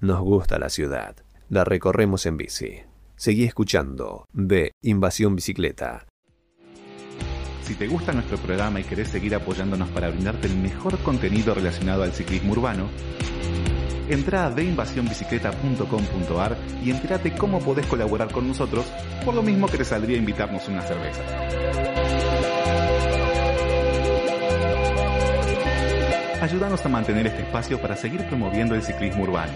Nos gusta la ciudad. La recorremos en bici. Seguí escuchando de Invasión Bicicleta. Si te gusta nuestro programa y querés seguir apoyándonos para brindarte el mejor contenido relacionado al ciclismo urbano, entra a deinvasionbicicleta.com.ar y entérate cómo podés colaborar con nosotros, por lo mismo que te saldría invitarnos una cerveza. Ayúdanos a mantener este espacio para seguir promoviendo el ciclismo urbano.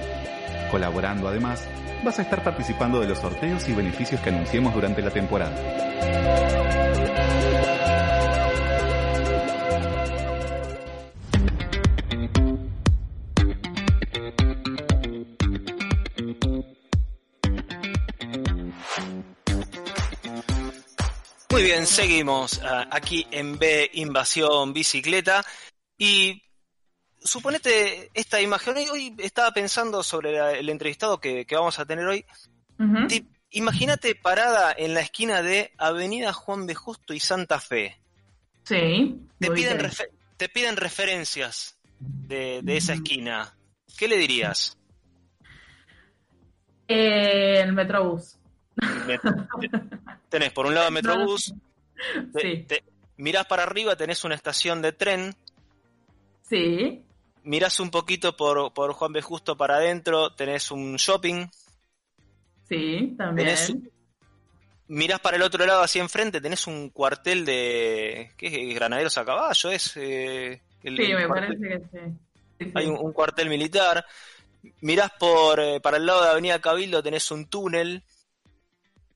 Colaborando además, vas a estar participando de los sorteos y beneficios que anunciemos durante la temporada. Muy bien, seguimos ah, aquí en B Invasión Bicicleta y suponete esta imagen, hoy estaba pensando sobre el entrevistado que, vamos a tener hoy. Imagínate parada en la esquina de Avenida Juan de Justo y Santa Fe. Sí. Te piden, te piden referencias de, esa esquina. ¿Qué le dirías? Eh, el Metrobús. tenés por un lado el Metrobús, mirás para arriba, tenés una estación de tren. Sí. Mirás un poquito por, por Juan B. Justo para adentro, tenés un shopping. Sí, también. mirás para el otro lado, hacia enfrente, tenés un cuartel de. ¿Qué es? ¿Granaderos a caballo? ¿Es? Eh, sí, me parece que sí. Hay un, cuartel militar. Mirás por, eh, para el lado de Avenida Cabildo, tenés un túnel.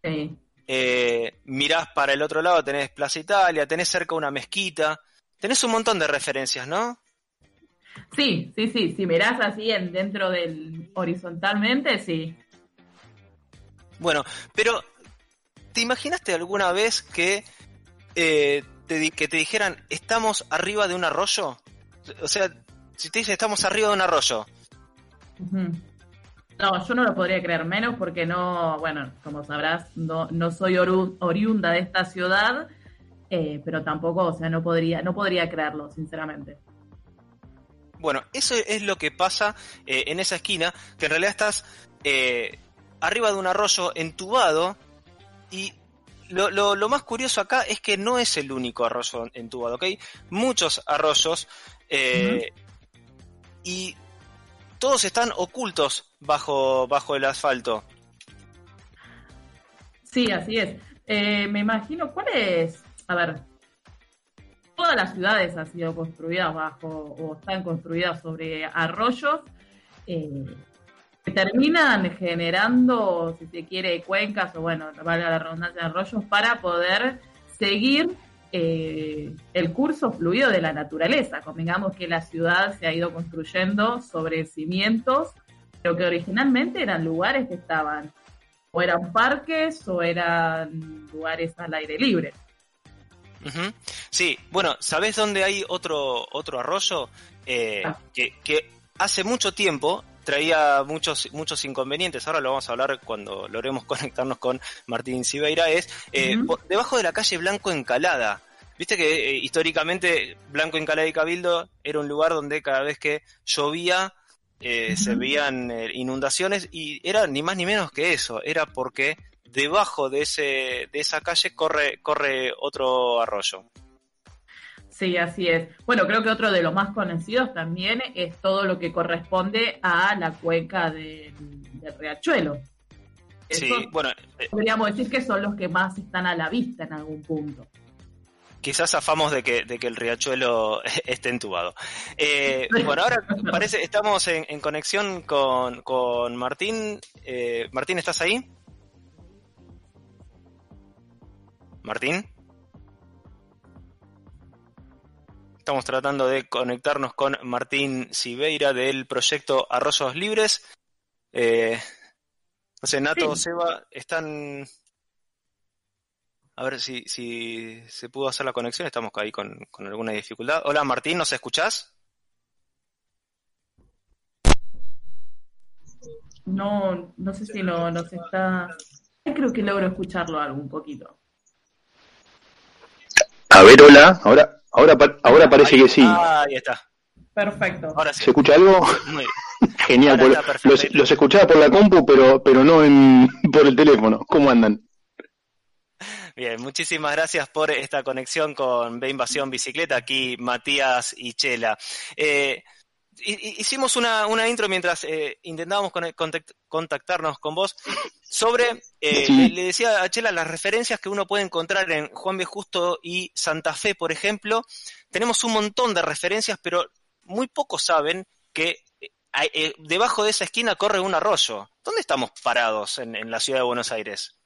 Sí. Eh, mirás para el otro lado, tenés Plaza Italia, tenés cerca una mezquita. Tenés un montón de referencias, ¿no? Sí, sí, sí. Si mirás así en, dentro del horizontalmente, sí. Bueno, pero ¿te imaginaste alguna vez que, eh, te, que te dijeran estamos arriba de un arroyo? O sea, si te dicen estamos arriba de un arroyo. No, yo no lo podría creer menos porque no, bueno, como sabrás, no, no soy oriunda de esta ciudad, eh, pero tampoco, o sea, no podría, no podría creerlo, sinceramente. Bueno, eso es lo que pasa eh, en esa esquina, que en realidad estás eh, arriba de un arroyo entubado y lo, lo, más curioso acá es que no es el único arroyo entubado, ¿ok? Muchos arroyos y todos están ocultos bajo, bajo el asfalto. Sí, así es. Eh, me imagino, ¿cuál es? A ver, todas las ciudades han sido construidas bajo o están construidas sobre arroyos eh, que terminan generando, si se quiere, cuencas o bueno, valga la redundancia arroyos para poder seguir eh, el curso fluido de la naturaleza. Convengamos que la ciudad se ha ido construyendo sobre cimientos, pero que originalmente eran lugares que estaban o eran parques o eran lugares al aire libre. Sí, bueno, ¿sabes dónde hay otro, otro arroyo? Eh, ah. que, que hace mucho tiempo traía muchos, muchos inconvenientes. Ahora lo vamos a hablar cuando logremos conectarnos con Martín Sibeira. Es eh, debajo de la calle Blanco Encalada. Viste que eh, históricamente Blanco Encalada y Cabildo era un lugar donde cada vez que llovía eh, se veían inundaciones y era ni más ni menos que eso. Era porque debajo de, ese, de esa calle corre, corre otro arroyo. Sí, así es. Bueno, creo que otro de los más conocidos también es todo lo que corresponde a la cuenca del riachuelo. sí, bueno. Eh, podríamos decir que son los que más están a la vista en algún punto. Quizás afamos de que, de que el riachuelo esté entubado. Eh, bueno, ahora parece, estamos en, conexión con, con Martín. Eh, Martín, ¿estás ahí? Martín. Estamos tratando de conectarnos con Martín Sibeira del proyecto Arroyos Libres. Eh, no sé, Nato, Seba, están... A ver si, si se pudo hacer la conexión. Estamos ahí con, alguna dificultad. Hola Martín, ¿nos escuchás? No, no sé si no, nos está... Creo que logro escucharlo algo un poquito. A ver, hola, ahora Ahora, ahora parece que sí. ahí está. Perfecto. Ahora sí. ¿Se escucha algo? Genial. los, escuchaba por la compu, pero, pero no en, por el teléfono. ¿Cómo andan? Bien, muchísimas gracias por esta conexión con B Invasión Bicicleta. Aquí Matías y Chela. Eh, hicimos una, una, intro mientras eh, intentábamos contactarnos con vos sobre, eh, le, decía a Chela, las referencias que uno puede encontrar en Juan B. Justo y Santa Fe, por ejemplo. Tenemos un montón de referencias, pero muy pocos saben que eh, debajo de esa esquina corre un arroyo. ¿Dónde estamos parados en, en la ciudad de Buenos Aires?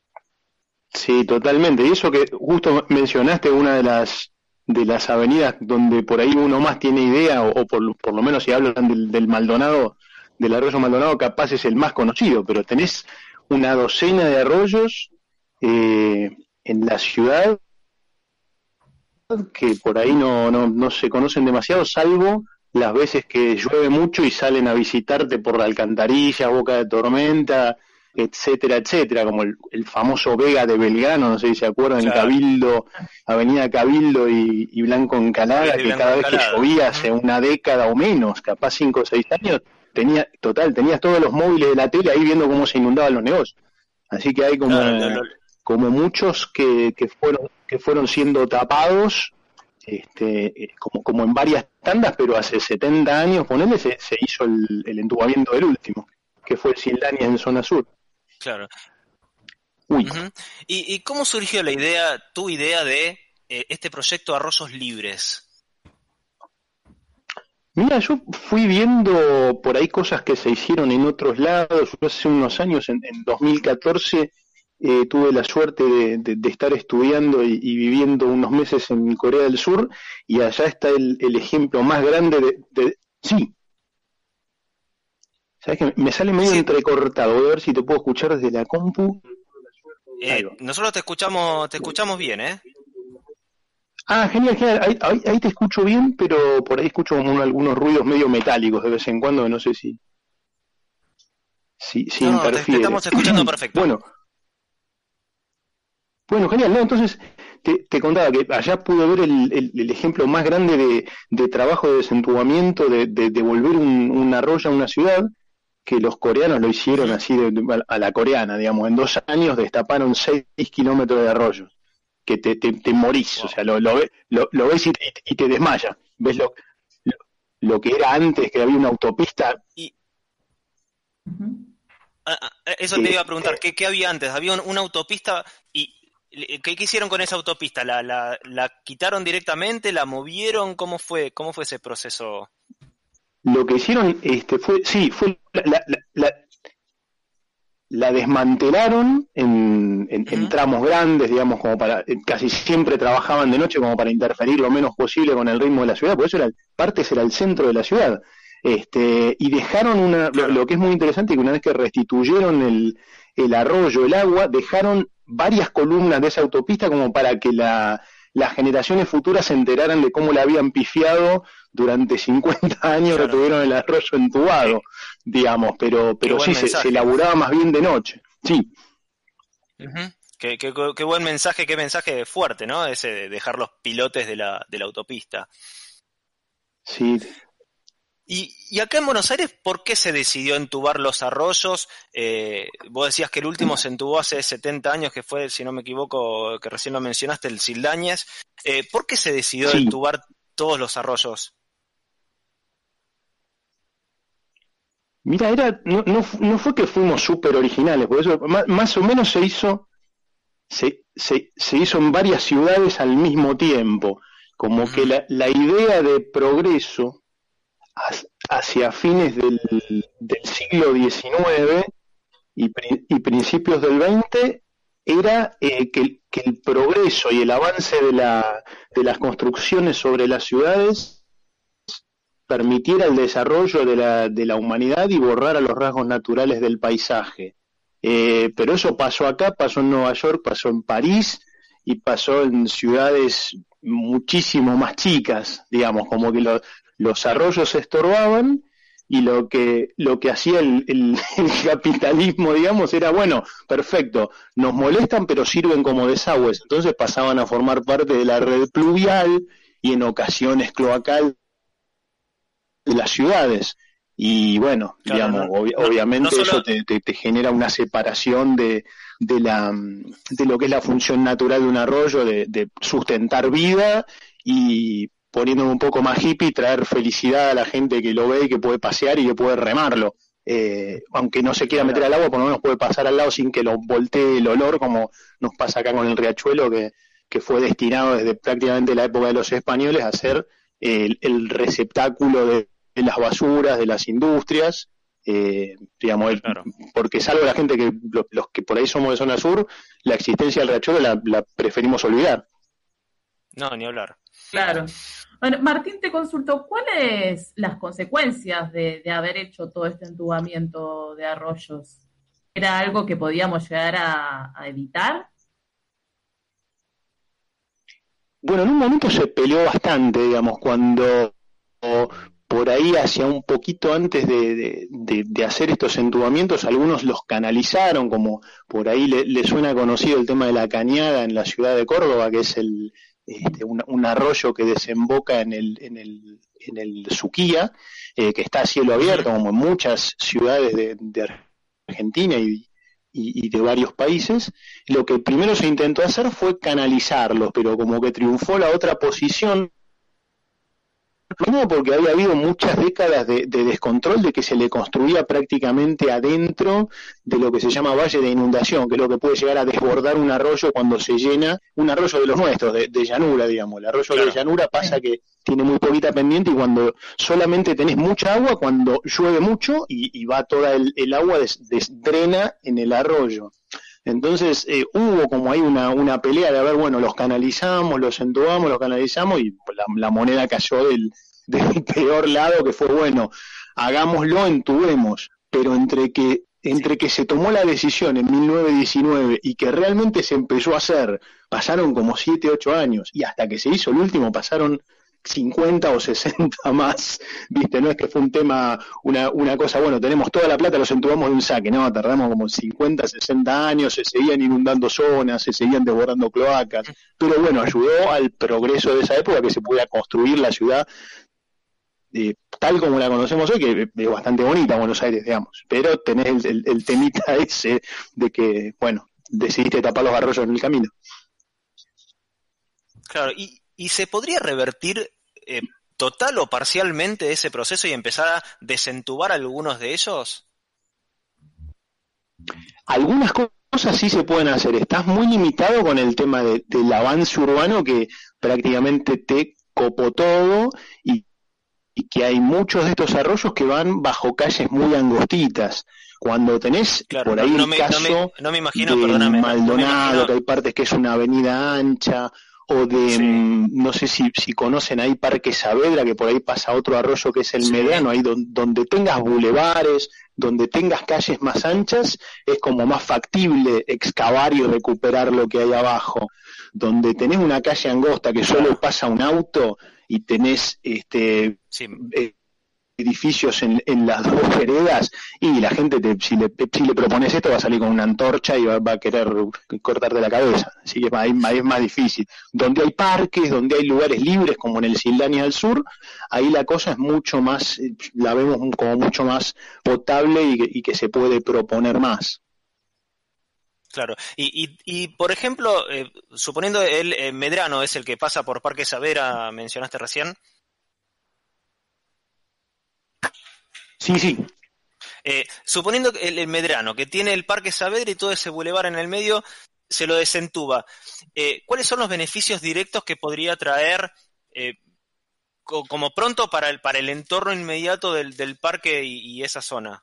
Sí, totalmente. Y eso que justo mencionaste, una de las de las avenidas donde por ahí uno más tiene idea, o, por, por, lo menos si hablan del, del, Maldonado, del arroyo Maldonado, capaz es el más conocido, pero tenés una docena de arroyos eh, en la ciudad que por ahí no, no, no se conocen demasiado, salvo las veces que llueve mucho y salen a visitarte por la alcantarilla, boca de tormenta, etcétera, etcétera, como el, famoso Vega de Belgrano, no sé si se acuerdan, el Cabildo, Avenida Cabildo y, Blanco Encalada, que cada vez que llovía hace una década o menos, capaz cinco o seis años, tenía, total, tenías todos los móviles de la tele ahí viendo cómo se inundaban los negocios. Así que hay como, como muchos que, que fueron, que fueron siendo tapados, este, eh, como, como en varias tandas, pero hace 70 años, ponele, se, se hizo el, el entubamiento del último, que fue Sildania en zona sur. Claro. ¿Y, cómo surgió la idea, tu idea de eh, este proyecto Arroyos Libres? Mira, yo fui viendo por ahí cosas que se hicieron en otros lados. hace unos años, en, 2014, eh, tuve la suerte de, estar estudiando y, viviendo unos meses en Corea del Sur y allá está el, ejemplo más grande de... sí, ¿Sabes que me sale medio entrecortado? Voy a ver si te puedo escuchar desde la compu. Eh, nosotros te escuchamos, te escuchamos bien, ¿eh? Ah, genial, genial. Ahí, te escucho bien, pero por ahí escucho como algunos ruidos medio metálicos de vez en cuando, no sé si. Si, si no, Te, estamos escuchando perfecto. Bueno. Bueno, genial. No, entonces te, contaba que allá pude ver el, ejemplo más grande de, trabajo de desentubamiento, de, de, volver un, un arroyo a una ciudad que los coreanos lo hicieron así a la coreana, digamos, en dos años destaparon seis kilómetros de arroyo, que te, te, morís, o sea, lo, lo, lo, ves y te, y te desmaya, ves lo, lo, que era antes, que había una autopista. Y... Ah, ah, eso te iba a preguntar, ¿qué, ¿qué, había antes? Había una autopista y ¿qué, hicieron con esa autopista? ¿La, la, ¿La quitaron directamente? ¿La movieron? ¿Cómo fue, cómo fue ese proceso? Lo que hicieron este fue sí fue la, la, la, desmantelaron en, en, tramos grandes digamos como para eh, casi siempre trabajaban de noche como para interferir lo menos posible con el ritmo de la ciudad por eso era partes era el centro de la ciudad. Este y dejaron una lo, que es muy interesante que una vez que restituyeron el, el arroyo el agua dejaron varias columnas de esa autopista como para que la las generaciones futuras se enteraran de cómo la habían pifiado durante 50 años que tuvieron el arroyo entubado, digamos, pero, pero sí, se, se, elaboraba más bien de noche, sí. qué, qué, buen mensaje, qué mensaje fuerte, ¿no? Ese de dejar los pilotes de la, de la autopista. Sí, y, acá en Buenos Aires, ¿por qué se decidió entubar los arroyos? Eh, vos decías que el último se entubó hace 70 años, que fue, si no me equivoco, que recién lo mencionaste, el Sildañez. Eh, ¿Por qué se decidió entubar todos los arroyos? Mira, era, no, no, fue que fuimos súper originales, por eso más, o menos se hizo, se, se, se, hizo en varias ciudades al mismo tiempo, como que la, la idea de progreso hacia fines del, siglo XIX y, principios del XX era eh, que, el progreso y el avance de, la, de las construcciones sobre las ciudades permitiera el desarrollo de la, de la humanidad y borrara los rasgos naturales del paisaje. Eh, pero eso pasó acá, pasó en Nueva York, pasó en París y pasó en ciudades muchísimo más chicas, digamos, como que lo, los arroyos se estorbaban y lo que, lo que hacía el, capitalismo, digamos, era, bueno, perfecto, nos molestan pero sirven como desagües, entonces pasaban a formar parte de la red pluvial y en ocasiones cloacal las ciudades. Y bueno, digamos, obviamente eso te, te, genera una separación de, de, la, de lo que es la función natural de un arroyo, de, de sustentar vida y poniéndome un poco más hippie, traer felicidad a la gente que lo ve y que puede pasear y que puede remarlo. Eh, aunque no se quiera meter al agua, por lo menos puede pasar al lado sin que lo voltee el olor, como nos pasa acá con el riachuelo, que, que fue destinado desde prácticamente la época de los españoles a ser el, receptáculo de, las basuras, de las industrias, eh, digamos, porque salvo la gente que los, que por ahí somos de zona sur, la existencia del riachuelo la, la preferimos olvidar. No, ni hablar. Claro. Bueno, Martín te consultó, ¿cuáles las consecuencias de, haber hecho todo este entubamiento de arroyos? ¿Era algo que podíamos llegar a, evitar? Bueno, en un momento se peleó bastante, digamos, cuando por ahí hacia un poquito antes de, hacer estos entubamientos, algunos los canalizaron, como por ahí le, suena conocido el tema de la cañada en la ciudad de Córdoba, que es el, este, un, arroyo que desemboca en el, en el, en el Suquía, eh, que está a cielo abierto, como en muchas ciudades de, Argentina y, y, de varios países. Lo que primero se intentó hacer fue canalizarlos, pero como que triunfó la otra posición Primero porque había habido muchas décadas de, descontrol de que se le construía prácticamente adentro de lo que se llama valle de inundación, que es lo que puede llegar a desbordar un arroyo cuando se llena, un arroyo de los nuestros, de, llanura, digamos. El arroyo de llanura pasa que tiene muy poquita pendiente y cuando solamente tenés mucha agua, cuando llueve mucho y, va toda el, agua des, drena en el arroyo. Entonces eh, hubo como ahí una, una pelea de a ver, bueno, los canalizamos, los entubamos, los canalizamos y la, moneda cayó del, del peor lado que fue, bueno, hagámoslo, entubemos, pero entre que entre que se tomó la decisión en 1919 y que realmente se empezó a hacer, pasaron como 7, 8 años, y hasta que se hizo el último pasaron 50 o 60 más, ¿viste? No es que fue un tema, una, una cosa, bueno, tenemos toda la plata, los entubamos de un saque, no, tardamos como 50, 60 años, se seguían inundando zonas, se seguían desbordando cloacas, pero bueno, ayudó al progreso de esa época que se pudiera construir la ciudad eh, tal como la conocemos hoy, que es bastante bonita Buenos Aires, digamos, pero tenés el, el temita ese de que, bueno, decidiste tapar los arroyos en el camino. Claro, y, ¿Y se podría revertir eh, total o parcialmente ese proceso y empezar a desentubar algunos de ellos? Algunas cosas sí se pueden hacer. Estás muy limitado con el tema del avance urbano que prácticamente te copó todo y, que hay muchos de estos arroyos que van bajo calles muy angostitas. Cuando tenés por ahí el caso no me, imagino, de Maldonado, que hay partes que es una avenida ancha, o de, mm, no sé si, si conocen ahí Parque Saavedra, que por ahí pasa otro arroyo que es el Mediano, ahí donde tengas bulevares, donde tengas calles más anchas, es como más factible excavar y recuperar lo que hay abajo. Donde tenés una calle angosta que solo pasa un auto y tenés este eh, edificios en, en, las dos veredas y la gente, te, si, le, si le propones esto, va a salir con una antorcha y va, a querer cortarte la cabeza. Así que es más, difícil. Donde hay parques, donde hay lugares libres, como en el Sildania al sur, ahí la cosa es mucho más, la vemos como mucho más potable y que, se puede proponer más. Claro, y, y, y por ejemplo, eh, suponiendo el eh, Medrano es el que pasa por Parque Savera, mencionaste recién, Sí, sí. Eh, suponiendo que el, Medrano, que tiene el Parque Saavedra y todo ese bulevar en el medio, se lo desentuba, eh, ¿cuáles son los beneficios directos que podría traer eh, como pronto para el, para el entorno inmediato del, parque y, esa zona?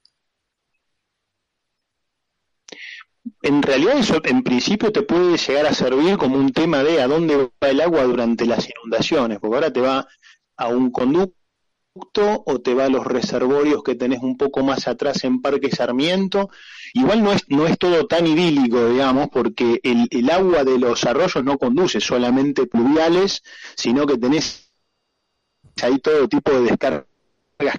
En realidad eso en principio te puede llegar a servir como un tema de a dónde va el agua durante las inundaciones, porque ahora te va a un conducto o te va a los reservorios que tenés un poco más atrás en Parque Sarmiento. Igual no es, no es todo tan idílico, digamos, porque el, el agua de los arroyos no conduce solamente pluviales, sino que tenés ahí todo tipo de descargas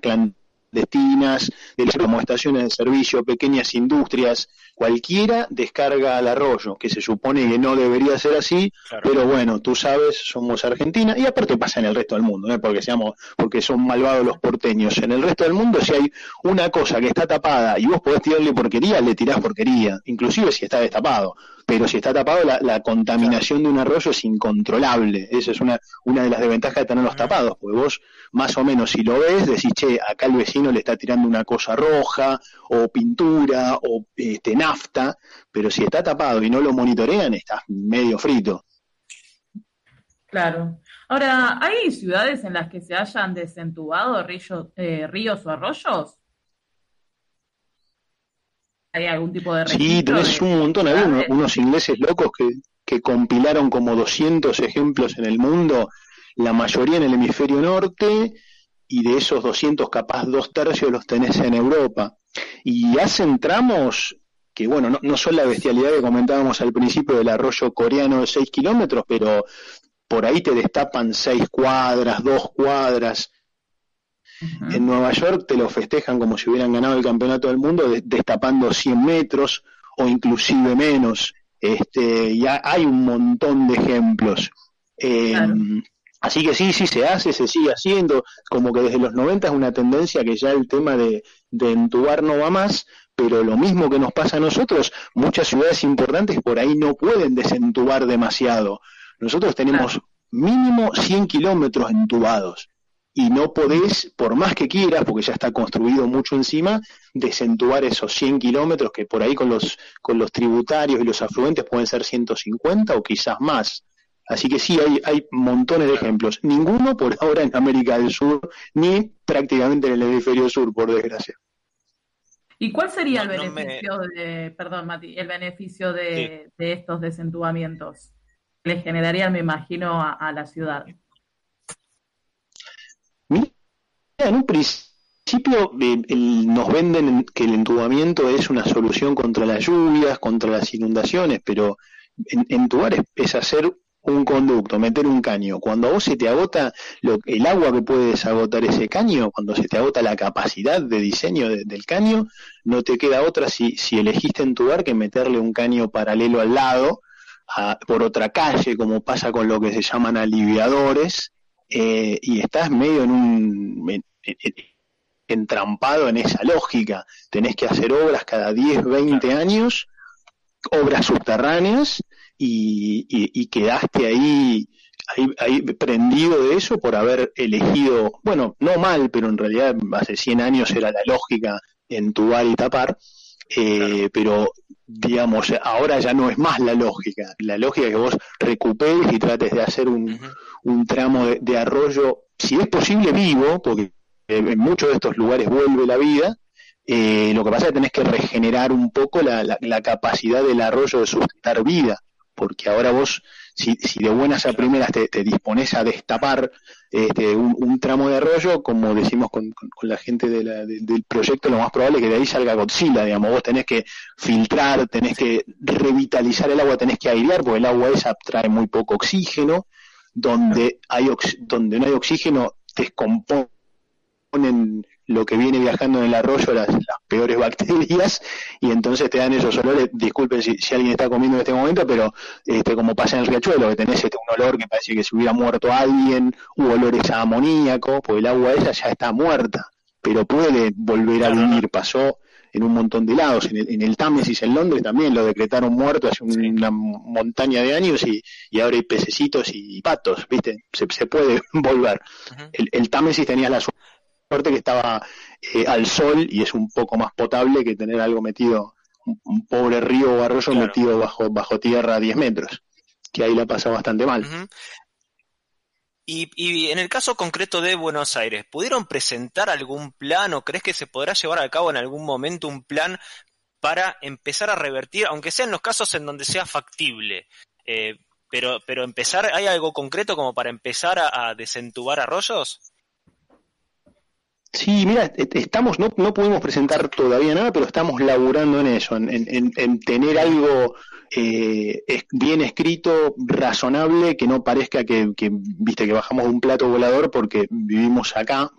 clandestinas destinas, como estaciones de servicio, pequeñas industrias, cualquiera descarga al arroyo, que se supone que no debería ser así, pero bueno, tú sabes, somos Argentina, y aparte pasa en el resto del mundo, ¿eh? porque seamos, porque son malvados los porteños. En el resto del mundo, si hay una cosa que está tapada y vos podés tirarle porquería, le tirás porquería, inclusive si está destapado pero si está tapado la, contaminación de un arroyo es incontrolable. Esa es una, una de las desventajas de tenerlos tapados, porque vos más o menos si lo ves decís, che, acá el vecino le está tirando una cosa roja o pintura o este, nafta, pero si está tapado y no lo monitorean, estás medio frito. Claro. Ahora, ¿hay ciudades en las que se hayan desentubado ríos, eh, ríos o arroyos? ¿Hay algún tipo de Sí, tenés un montón. Unos, ingleses locos que, que compilaron como 200 ejemplos en el mundo, la mayoría en el hemisferio norte, y de esos 200 capaz dos tercios los tenés en Europa. Y hacen tramos que, bueno, no, no son la bestialidad que comentábamos al principio del arroyo coreano de 6 kilómetros, pero por ahí te destapan 6 cuadras, 2 cuadras, en Nueva York te lo festejan como si hubieran ganado el campeonato del mundo, destapando 100 metros o inclusive menos. Este, ya hay un montón de ejemplos. Em, así que sí, sí se hace, se sigue haciendo, como que desde los 90 es una tendencia que ya el tema de, entubar no va más, pero lo mismo que nos pasa a nosotros, muchas ciudades importantes por ahí no pueden desentubar demasiado. Nosotros tenemos mínimo 100 kilómetros entubados y no podés, por más que quieras, porque ya está construido mucho encima, desentubar esos 100 kilómetros que por ahí con los, con los tributarios y los afluentes pueden ser 150 o quizás más. Así que sí, hay, hay montones de ejemplos. Ninguno por ahora en América del Sur, ni prácticamente en el hemisferio sur, por desgracia. ¿Y cuál sería el beneficio de, perdón Mati, el beneficio de, estos desentubamientos? Le generarían, me imagino, a la ciudad. Mira, en un principio eh, nos venden que el entubamiento es una solución contra las lluvias, contra las inundaciones, pero entubar es, hacer un conducto, meter un caño. Cuando a vos se te agota el agua que puede desagotar ese caño, cuando se te agota la capacidad de diseño del caño, no te queda otra si, si elegiste entubar que meterle un caño paralelo al lado, por otra calle, como pasa con lo que se llaman aliviadores, eh, y estás medio en un entrampado en esa lógica. Tenés que hacer obras cada 10, 20 años, obras subterráneas, y, quedaste ahí, ahí, prendido de eso por haber elegido, bueno, no mal, pero en realidad hace 100 años era la lógica entubar y tapar, eh, pero digamos, ahora ya no es más la lógica. La lógica es que vos recuperes y trates de hacer un, un tramo de, arroyo, si es posible vivo, porque en muchos de estos lugares vuelve la vida, eh, lo que pasa es que tenés que regenerar un poco la, la, capacidad del arroyo de sustentar vida, porque ahora vos, si, si de buenas a primeras te, dispones a destapar este, un, tramo de arroyo, como decimos con, la gente del proyecto, lo más probable es que de ahí salga Godzilla, digamos, vos tenés que filtrar, tenés que revitalizar el agua, tenés que airear, porque el agua esa trae muy poco oxígeno, donde, hay donde no hay oxígeno, descomponen lo que viene viajando en el arroyo, las, peores bacterias, y entonces te dan esos olores, disculpen si, alguien está comiendo en este momento, pero este, como pasa en el riachuelo, que tenés este, un olor que parece que se hubiera muerto alguien, u olores a amoníaco, pues el agua esa ya está muerta, pero puede volver a vivir, pasó en un montón de lados. En el, en el Támesis en Londres también lo decretaron muerto hace una montaña de años y, y, ahora hay pececitos y patos, ¿viste? Se, se puede volver. el, el, Támesis tenía la suerte que estaba eh, al sol y es un poco más potable que tener algo metido, un, pobre río o arroyo metido bajo, bajo tierra a 10 metros, que ahí la pasa bastante mal. Y, en el caso concreto de Buenos Aires, ¿pudieron presentar algún plan o crees que se podrá llevar a cabo en algún momento un plan para empezar a revertir, aunque sea en los casos en donde sea factible? Eh, pero, pero empezar, ¿hay algo concreto como para empezar a, desentubar arroyos? Sí, mira, e, estamos, no, no pudimos presentar todavía nada, pero estamos laburando en eso, en, en, en tener algo eh, bien escrito, razonable, que no parezca que, que, viste, que bajamos de un plato volador porque vivimos acá,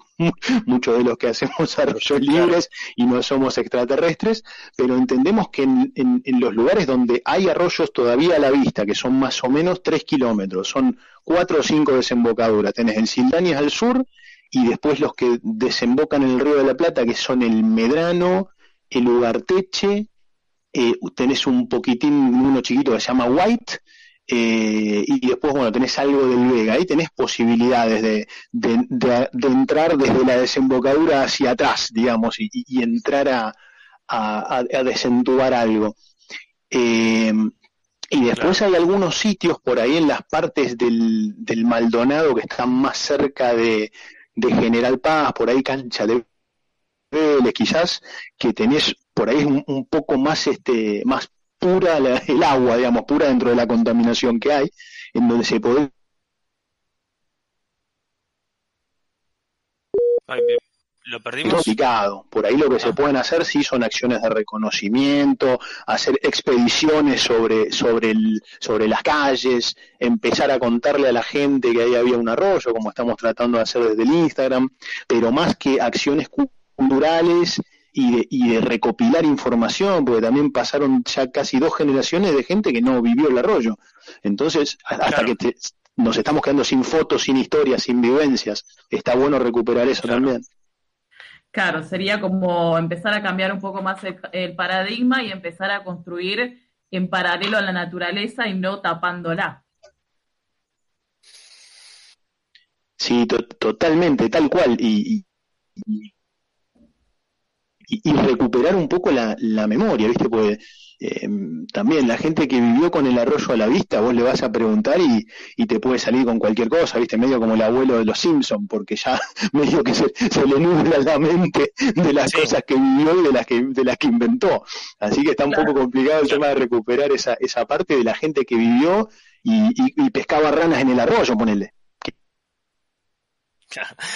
muchos de los que hacemos arroyos libres y no somos extraterrestres, pero entendemos que en, en, los lugares donde hay arroyos todavía a la vista, que son más o menos tres kilómetros, son cuatro o cinco desembocaduras, tenés el Sildanis al sur y después los que desembocan en el Río de la Plata, que son el Medrano, el Ugarteche, eh, tenés un poquitín, uno chiquito que se llama White, eh, y después, bueno, tenés algo del Vega, ahí tenés posibilidades de, de, entrar desde la desembocadura hacia atrás, digamos, y, entrar a, a, desentubar algo. Eh, y después hay algunos sitios por ahí en las partes del, del Maldonado que están más cerca de, de General Paz, por ahí cancha de Vélez, quizás, que tenés por ahí un, un poco más este más pura el agua, digamos, pura dentro de la contaminación que hay, en donde se puede lo perdimos. Por ahí lo que se ah. pueden hacer sí son acciones de reconocimiento, hacer expediciones sobre, sobre, el, sobre las calles, empezar a contarle a la gente que ahí había un arroyo, como estamos tratando de hacer desde el Instagram, pero más que acciones culturales y de, y de recopilar información, porque también pasaron ya casi dos generaciones de gente que no vivió el arroyo. Entonces, hasta que nos estamos quedando sin fotos, sin historias, sin vivencias, está bueno recuperar eso también. Claro, sería como empezar a cambiar un poco más el, paradigma y empezar a construir en paralelo a la naturaleza y no tapándola. Sí, totalmente, tal cual. Y, recuperar un poco la, la memoria, ¿viste? Porque eh, también la gente que vivió con el arroyo a la vista, vos le vas a preguntar y, y, te puede salir con cualquier cosa, ¿viste? Medio como el abuelo de los Simpsons, porque ya medio que se, le nubla la mente de las cosas que vivió y de las que, de las que inventó. Así que está un poco complicado el tema de recuperar esa, esa parte de la gente que vivió y, y, pescaba ranas en el arroyo, ponele.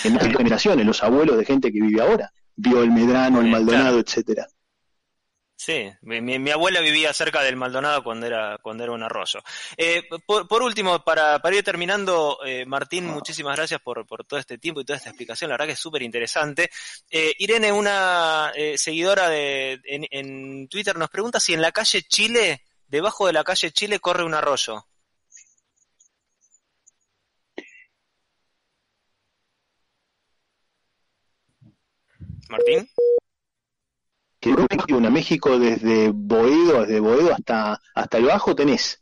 En otras generaciones, los abuelos de gente que vive ahora vio el Medrano, el Maldonado, etcétera. Sí, mi, abuela vivía cerca del Maldonado cuando era, cuando era un arroyo. Eh, por, último, para, para, ir terminando, eh, Martín, muchísimas gracias por, por, todo este tiempo y toda esta explicación, la verdad que es súper interesante. Eh, Irene, una seguidora de, en, en Twitter, nos pregunta si en la calle Chile, debajo de la calle Chile, corre un arroyo. Martín. Que una México desde Boedo, desde Boedo hasta, hasta el Bajo tenés.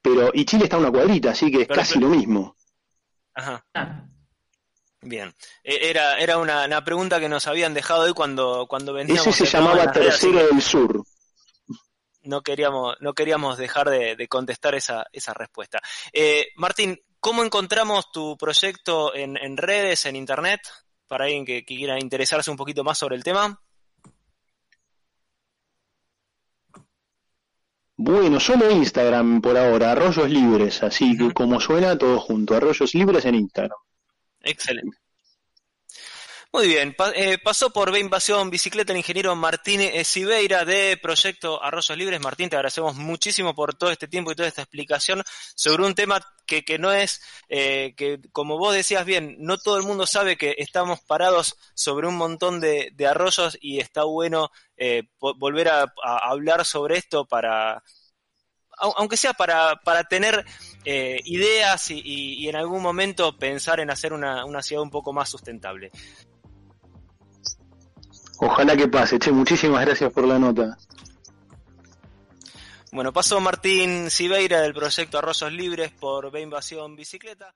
Pero, y Chile está una cuadrita, así que es casi lo mismo. Ajá. Bien. E, era, era una, pregunta que nos habían dejado hoy cuando, cuando veníamos. Ese se llamaba Tercero del Sur. No queríamos, no queríamos dejar de, contestar esa, esa respuesta. Eh, Martín, ¿cómo encontramos tu proyecto en, en redes, en internet? Para alguien que, quiera interesarse un poquito más sobre el tema? Bueno, solo Instagram por ahora, Arroyos Libres, así que como suena todo junto, Arroyos Libres en Instagram. Excelente. Muy bien, eh, pasó por B Invasión Bicicleta el ingeniero Martín Sibeira de Proyecto Arroyos Libres. Martín, te agradecemos muchísimo por todo este tiempo y toda esta explicación sobre un tema que, que no es, eh, que como vos decías bien, no todo el mundo sabe que estamos parados sobre un montón de, arroyos y está bueno eh, volver a, hablar sobre esto para, aunque sea para, para tener ideas y, en algún momento pensar en hacer una, una ciudad un poco más sustentable. Ojalá que pase. Che, muchísimas gracias por la nota. Bueno, pasó Martín Sibeira del proyecto Arroyos Libres por B Invasión Bicicleta.